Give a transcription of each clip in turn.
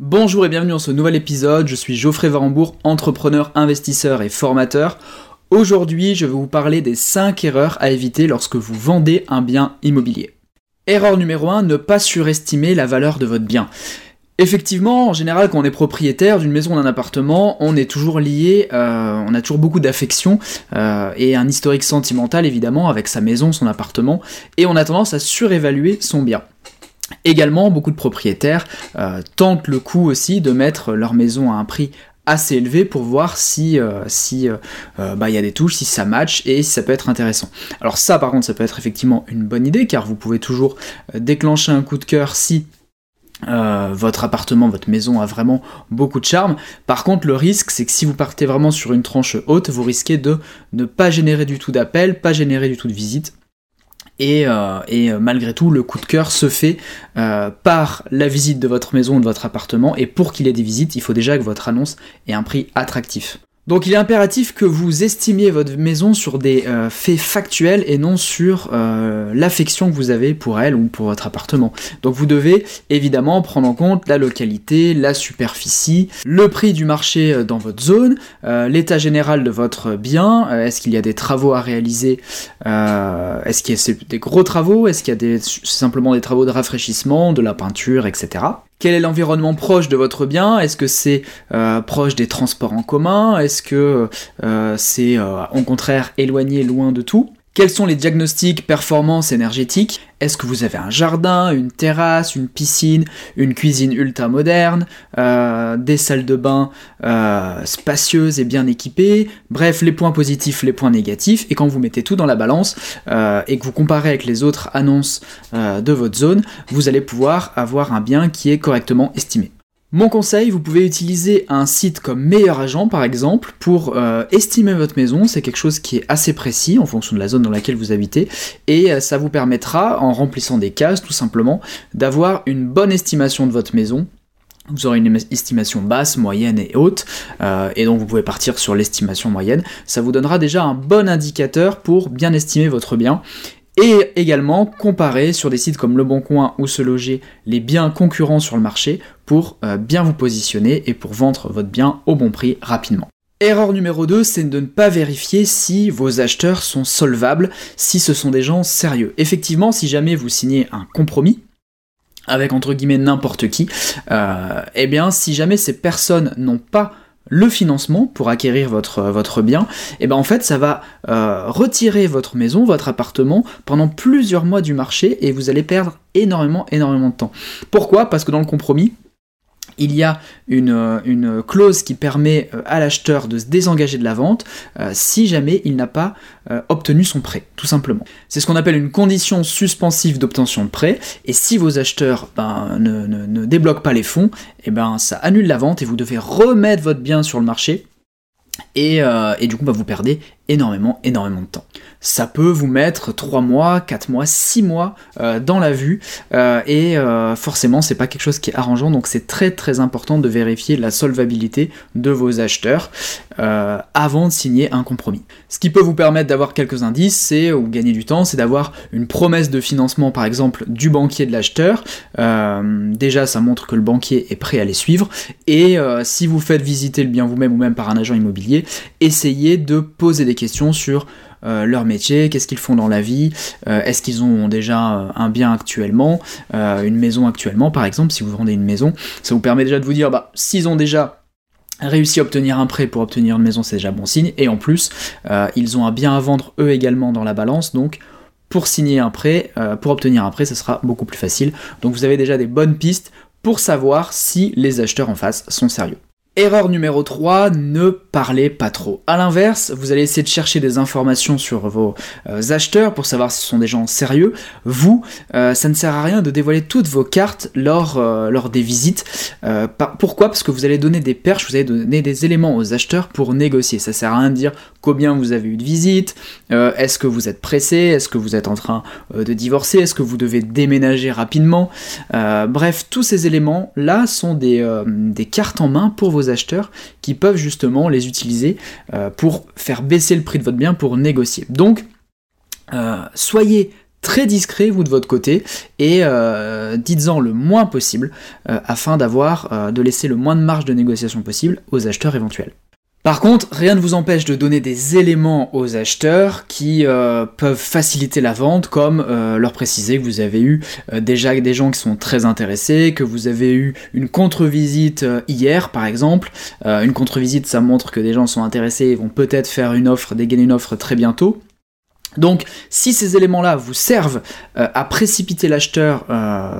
Bonjour et bienvenue dans ce nouvel épisode, je suis Geoffrey Varembourg, entrepreneur, investisseur et formateur. Aujourd'hui, je vais vous parler des 5 erreurs à éviter lorsque vous vendez un bien immobilier. Erreur numéro 1, ne pas surestimer la valeur de votre bien. Effectivement, en général, quand on est propriétaire d'une maison ou d'un appartement, on est toujours lié, euh, on a toujours beaucoup d'affection euh, et un historique sentimental évidemment avec sa maison, son appartement, et on a tendance à surévaluer son bien. Également, beaucoup de propriétaires euh, tentent le coup aussi de mettre leur maison à un prix assez élevé pour voir si si bah, il y a des touches, si ça match et si ça peut être intéressant. Alors ça par contre ça peut être effectivement une bonne idée car vous pouvez toujours déclencher un coup de cœur si euh, votre appartement, votre maison a vraiment beaucoup de charme. Par contre, le risque, c'est que si vous partez vraiment sur une tranche haute, vous risquez de ne pas générer du tout d'appels, pas générer du tout de visites. Et, euh, euh, malgré tout, le coup de cœur se fait par la visite de votre maison ou de votre appartement. Et pour qu'il ait des visites, il faut déjà que votre annonce ait un prix attractif. Donc il est impératif que vous estimiez votre maison sur des euh, faits factuels et non sur euh, l'affection que vous avez pour elle ou pour votre appartement. Donc vous devez évidemment prendre en compte la localité, la superficie, le prix du marché euh, dans votre zone, l'état général de votre bien, est-ce qu'il y a des travaux à réaliser, est-ce qu'il y a des gros travaux, est-ce qu'il y a simplement des travaux de rafraîchissement, de la peinture, etc. Quel est l'environnement proche de votre bien? Est-ce que c'est euh, proche des transports en commun? Est-ce que euh, c'est euh, au contraire éloigné, loin de tout? Quels sont les diagnostics performance énergétique Est-ce que vous avez un jardin, une terrasse, une piscine, une cuisine ultra moderne, euh, des salles de bain euh, spacieuses et bien équipées? Bref, les points positifs, les points négatifs. Et quand vous mettez tout dans la balance euh, et que vous comparez avec les autres annonces de votre zone, vous allez pouvoir avoir un bien qui est correctement estimé. Mon conseil, vous pouvez utiliser un site comme Meilleur Agent par exemple pour euh, estimer votre maison, c'est quelque chose qui est assez précis en fonction de la zone dans laquelle vous habitez. Et euh, ça vous permettra en remplissant des cases tout simplement d'avoir une bonne estimation de votre maison. Vous aurez une estimation basse, moyenne et haute, euh, et donc vous pouvez partir sur l'estimation moyenne. Ça vous donnera déjà un bon indicateur pour bien estimer votre bien. Et également comparer sur des sites comme Le Bon Coin ou Se Loger les biens concurrents sur le marché pour euh, bien vous positionner et pour vendre votre bien au bon prix rapidement. Erreur numéro 2, c'est de ne pas vérifier si vos acheteurs sont solvables, si ce sont des gens sérieux. Effectivement, si jamais vous signez un compromis, avec entre guillemets n'importe qui, euh, eh bien si jamais ces personnes n'ont pas le financement pour acquérir votre, votre bien, et eh ben en fait ça va euh, retirer votre maison, votre appartement pendant plusieurs mois du marché et vous allez perdre énormément, énormément de temps. Pourquoi? Parce que dans le compromis, il y a une, clause qui permet euh, à l'acheteur de se désengager de la vente euh, si jamais il n'a pas euh, obtenu son prêt, tout simplement. C'est ce qu'on appelle une condition suspensive d'obtention de prêt, et si vos acheteurs ben, ne, débloquent pas les fonds, et eh ben, ça annule la vente et vous devez remettre votre bien sur le marché, et, et du coup bah, vous perdez énormément, énormément de temps. Ça peut vous mettre 3 mois, 4 mois, 6 mois euh, dans la vue. Euh, et euh, forcément c'est pas quelque chose qui est arrangeant. Donc c'est très très important de vérifier la solvabilité de vos acheteurs avant de signer un compromis. Ce qui peut vous permettre d'avoir quelques indices c'est ou gagner du temps c'est d'avoir une promesse de financement par exemple du banquier de l'acheteur. Déjà ça montre que le banquier est prêt à les suivre. Et si vous faites visiter le bien vous-même ou même par un agent immobilier essayez de poser des questions sur euh, leur métier, qu'est-ce qu'ils font dans la vie, euh, est-ce qu'ils ont déjà euh, un bien actuellement, une maison actuellement par exemple, si vous vendez une maison, ça vous permet déjà de vous dire, bah, s'ils ont déjà réussi à obtenir un prêt pour obtenir une maison, c'est déjà bon signe, et en plus, ils ont un bien à vendre eux également dans la balance, donc pour signer un prêt, pour obtenir un prêt, ce sera beaucoup plus facile. Donc vous avez déjà des bonnes pistes pour savoir si les acheteurs en face sont sérieux. Erreur numéro 3, ne parlez pas trop. A l'inverse, vous allez essayer de chercher des informations sur vos euh, acheteurs pour savoir si ce sont des gens sérieux. Vous, euh, ça ne sert à rien de dévoiler toutes vos cartes lors, euh, des visites. pourquoi? Parce que vous allez donner des perches, vous allez donner des éléments aux acheteurs pour négocier. Ça sert à rien de dire combien vous avez eu de visites, est-ce que vous êtes pressé, est-ce que vous êtes en train de divorcer, est-ce que vous devez déménager rapidement. bref, tous ces éléments-là sont des, des cartes en main pour vos acheteurs qui peuvent justement les utiliser euh, pour faire baisser le prix de votre bien pour négocier. Donc, euh, soyez très discret, vous de votre côté, et dites-en le moins possible, afin d'avoir, de laisser le moins de marge de négociation possible aux acheteurs éventuels. Par contre, rien ne vous empêche de donner des éléments aux acheteurs qui euh, peuvent faciliter la vente, comme euh, leur préciser que vous avez eu euh, déjà des gens qui sont très intéressés, que vous avez eu une contre-visite hier par exemple. une contre-visite, ça montre que des gens sont intéressés et vont peut-être faire une offre, dégainer une offre très bientôt. Donc, si ces éléments-là vous servent à précipiter l'acheteur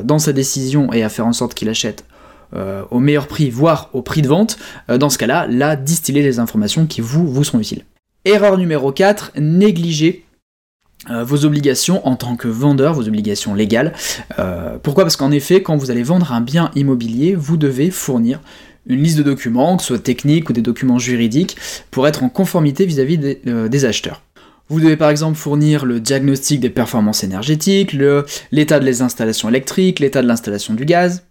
dans sa décision et à faire en sorte qu'il achète euh, au meilleur prix, voire au prix de vente, euh, dans ce cas-là, là, distiller les informations qui vous, vous utiles. Erreur numéro 4, négliger euh, vos obligations en tant que vendeur, vos obligations légales. pourquoi? Parce qu'en effet, quand vous allez vendre un bien immobilier, vous devez fournir une liste de documents, que ce soit techniques ou des documents juridiques, pour être en conformité vis-à-vis des, acheteurs. Vous devez par exemple fournir le diagnostic des performances énergétiques, l'état des installations électriques, l'état de l'installation du gaz,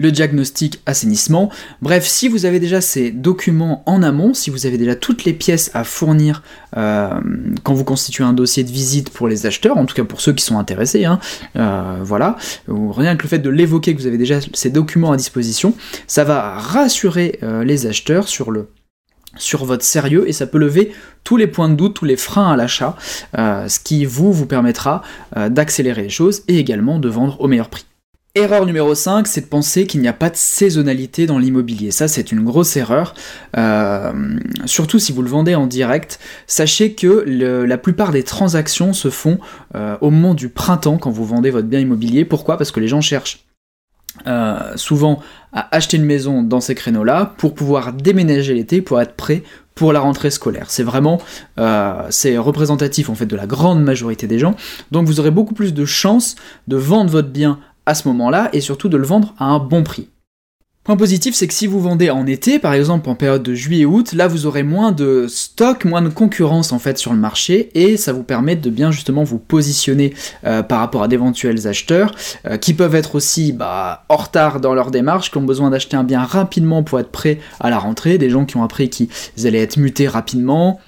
le diagnostic assainissement. Bref, si vous avez déjà ces documents en amont, si vous avez déjà toutes les pièces à fournir euh, quand vous constituez un dossier de visite pour les acheteurs, en tout cas pour ceux qui sont intéressés, hein, euh, voilà, rien que le fait de l'évoquer que vous avez déjà ces documents à disposition, ça va rassurer euh, les acheteurs sur le sur votre sérieux et ça peut lever tous les points de doute, tous les freins à l'achat, ce qui vous vous permettra d'accélérer les choses et également de vendre au meilleur prix. Erreur numéro 5, c'est de penser qu'il n'y a pas de saisonnalité dans l'immobilier. Ça, c'est une grosse erreur. Euh, surtout si vous le vendez en direct, sachez que la plupart des transactions se font euh, au moment du printemps quand vous vendez votre bien immobilier. Pourquoi? Parce que les gens cherchent euh, souvent à acheter une maison dans ces créneaux-là pour pouvoir déménager l'été, pour être prêt pour la rentrée scolaire. C'est vraiment c'est représentatif en fait de la grande majorité des gens. Donc vous aurez beaucoup plus de chances de vendre votre bien à ce moment-là et surtout de le vendre à un bon prix. Point positif, c'est que si vous vendez en été, par exemple en période de juillet-août, là vous aurez moins de stock, moins de concurrence en fait sur le marché et ça vous permet de bien justement vous positionner euh, par rapport à d'éventuels acheteurs euh, qui peuvent être aussi bah, en retard dans leur démarche, qui ont besoin d'acheter un bien rapidement pour être prêts à la rentrée, des gens qui ont appris qu'ils allaient être mutés rapidement,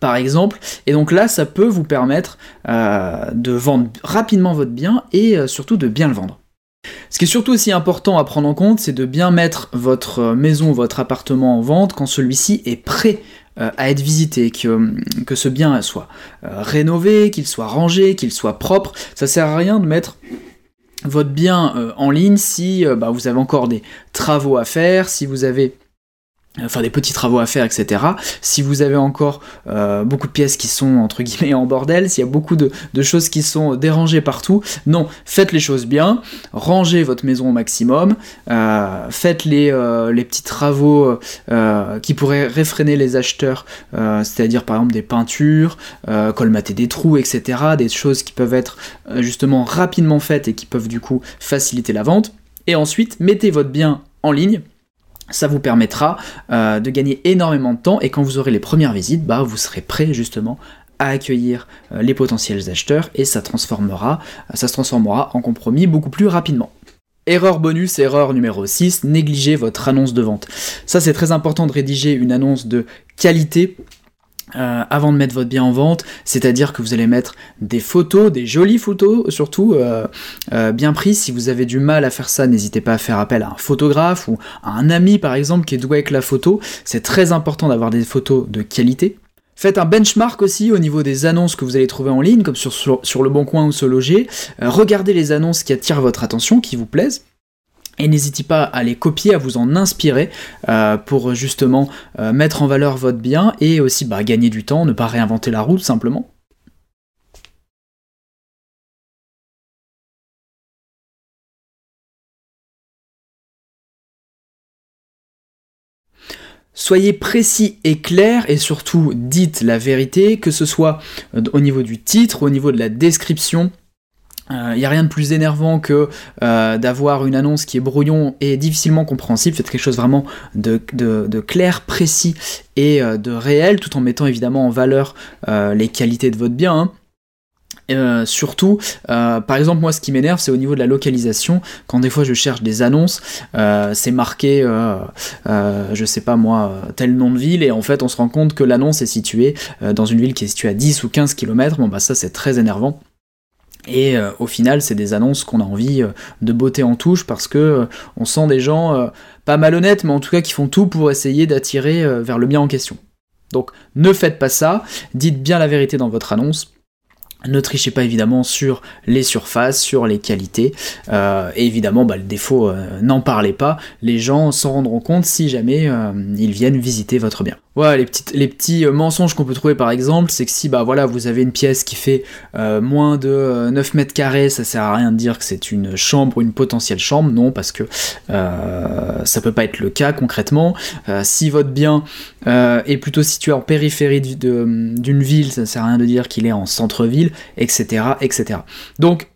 par exemple. Et donc là, ça peut vous permettre euh, de vendre rapidement votre bien et euh, surtout de bien le vendre. Ce qui est surtout aussi important à prendre en compte, c'est de bien mettre votre maison, votre appartement en vente quand celui-ci est prêt euh, à être visité, que, que ce bien soit rénové, qu'il soit rangé, qu'il soit propre. Ça sert à rien de mettre votre bien en ligne si bah, vous avez encore des travaux à faire, si vous avez enfin des petits travaux à faire, etc. Si vous avez encore euh, beaucoup de pièces qui sont entre guillemets en bordel, s'il y a beaucoup de, choses qui sont dérangées partout, non, faites les choses bien, rangez votre maison au maximum, euh, faites les, euh, les, petits travaux qui pourraient réfréner les acheteurs, c'est-à-dire par exemple des peintures, colmater des trous, etc. Des choses qui peuvent être justement rapidement faites et qui peuvent du coup faciliter la vente. Et ensuite, mettez votre bien en ligne ça vous permettra euh, de gagner énormément de temps et quand vous aurez les premières visites, bah, vous serez prêt justement à accueillir euh, les potentiels acheteurs et ça, ça se transformera en compromis beaucoup plus rapidement. Erreur bonus, erreur numéro 6, négligez votre annonce de vente. Ça c'est très important de rédiger une annonce de qualité euh, avant de mettre votre bien en vente, c'est-à-dire que vous allez mettre des photos, des jolies photos surtout, euh, euh, bien prises. Si vous avez du mal à faire ça, n'hésitez pas à faire appel à un photographe ou à un ami par exemple qui est doué avec la photo. C'est très important d'avoir des photos de qualité. Faites un benchmark aussi au niveau des annonces que vous allez trouver en ligne, comme sur, sur, Le Bon Coin ou Se Loger. regardez les annonces qui attirent votre attention, qui vous plaisent et n'hésitez pas à les copier, à vous en inspirer euh, pour justement euh, mettre en valeur votre bien et aussi bah, gagner du temps, ne pas réinventer la roue tout simplement. Soyez précis et clair et surtout dites la vérité, que ce soit euh, au niveau du titre, au niveau de la description, il euh, n'y a rien de plus énervant que euh, d'avoir une annonce qui est brouillon et difficilement compréhensible. Faites quelque chose vraiment de, clair, précis et euh, de réel, tout en mettant évidemment en valeur les qualités de votre bien. Hein. surtout, par exemple, moi, ce qui m'énerve, c'est au niveau de la localisation. Quand des fois je cherche des annonces, c'est marqué, je sais pas moi, tel nom de ville, et en fait, on se rend compte que l'annonce est située dans une ville qui est située à 10 ou 15 km. Bon, bah, ça, c'est très énervant. Et au final, c'est des annonces qu'on a envie de botter en touche parce que on sent des gens pas malhonnêtes, mais en tout cas qui font tout pour essayer d'attirer vers le bien en question. Donc ne faites pas ça, dites bien la vérité dans votre annonce. Ne trichez pas évidemment sur les surfaces, sur les qualités. Euh, et évidemment, bah, le défaut, euh, n'en parlez pas. Les gens s'en rendront compte si jamais euh, ils viennent visiter votre bien. Les, petits mensonges qu'on peut trouver par exemple, c'est que si bah voilà, vous avez une pièce qui fait moins de 9 mètres carrés, ça sert à rien de dire que c'est une chambre ou une potentielle chambre, non, parce que ça peut pas être le cas concrètement. si votre bien est plutôt situé en périphérie d'une ville, ça sert à rien de dire qu'il est en centre-ville etc., etc. Donc,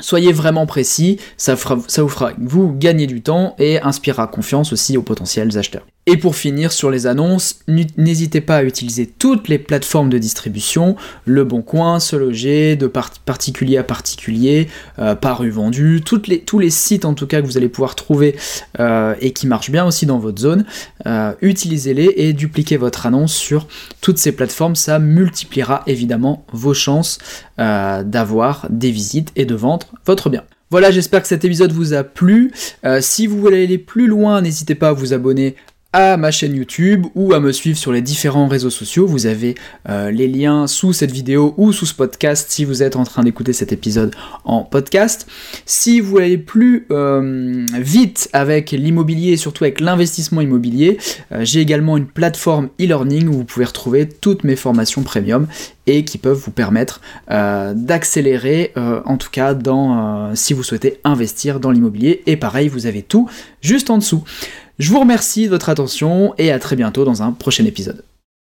Soyez vraiment précis, ça, ça vous fera vous gagner du temps et inspirera confiance aussi aux potentiels acheteurs. Et pour finir sur les annonces, n'hésitez pas à utiliser toutes les plateformes de distribution, Le Bon Coin, Se Loger, de particulier à particulier, euh, par rue vendue, toutes les, tous les sites en tout cas que vous allez pouvoir trouver euh, et qui marchent bien aussi dans votre zone, euh, utilisez-les et dupliquez votre annonce sur toutes ces plateformes, ça multipliera évidemment vos chances d'avoir des visites et de vendre votre bien. Voilà, j'espère que cet épisode vous a plu. si vous voulez aller plus loin, n'hésitez pas à vous abonner à ma chaîne YouTube ou à me suivre sur les différents réseaux sociaux. Vous avez euh, les liens sous cette vidéo ou sous ce podcast si vous êtes en train d'écouter cet épisode en podcast. Si vous allez plus euh, vite avec l'immobilier et surtout avec l'investissement immobilier, euh, j'ai également une plateforme e-learning où vous pouvez retrouver toutes mes formations premium et qui peuvent vous permettre d'accélérer en tout cas dans si vous souhaitez investir dans l'immobilier et pareil vous avez tout juste en dessous. Je vous remercie de votre attention et à très bientôt dans un prochain épisode.